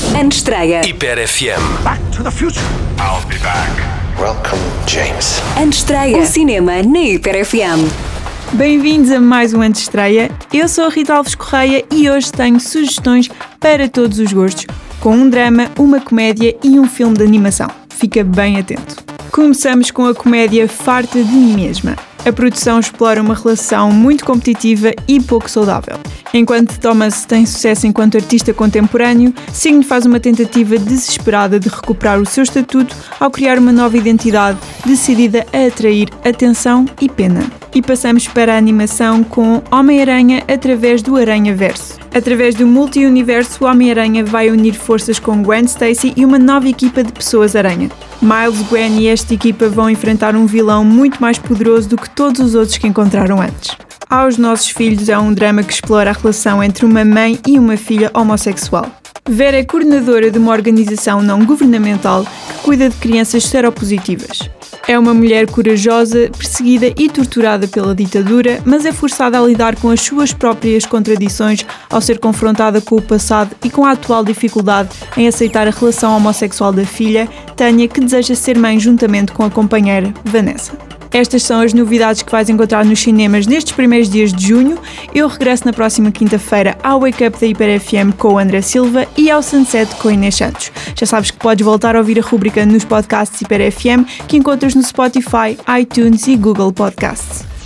Antestreia. Hiper FM. Back to the future. I'll be back. Welcome, James. Antestreia. O cinema na Hiper FM. Bem-vindos a mais um Antestreia. Eu sou a Rita Alves Correia e hoje tenho sugestões para todos os gostos, com um drama, uma comédia e um filme de animação. Fica bem atento. Começamos com a comédia Farta de Mim Mesma. A produção explora uma relação muito competitiva e pouco saudável. Enquanto Thomas tem sucesso enquanto artista contemporâneo, Signe faz uma tentativa desesperada de recuperar o seu estatuto ao criar uma nova identidade decidida a atrair atenção e pena. E passamos para a animação com Homem-Aranha através do Aranha-Verso. Através do multi-universo, o Homem-Aranha vai unir forças com Gwen Stacy e uma nova equipa de pessoas-aranha. Miles, Gwen e esta equipa vão enfrentar um vilão muito mais poderoso do que todos os outros que encontraram antes. Aos Nossos Filhos é um drama que explora a relação entre uma mãe e uma filha homossexual. Vera é coordenadora de uma organização não governamental que cuida de crianças seropositivas. É uma mulher corajosa, perseguida e torturada pela ditadura, mas é forçada a lidar com as suas próprias contradições ao ser confrontada com o passado e com a atual dificuldade em aceitar a relação homossexual da filha, Tânia, que deseja ser mãe juntamente com a companheira, Vanessa. Estas são as novidades que vais encontrar nos cinemas nestes primeiros dias de junho. Eu regresso na próxima quinta-feira ao Wake Up da Hiper FM com o André Silva e ao Sunset com Inês Santos. Já sabes que podes voltar a ouvir a rubrica nos podcasts Hiper FM que encontras no Spotify, iTunes e Google Podcasts.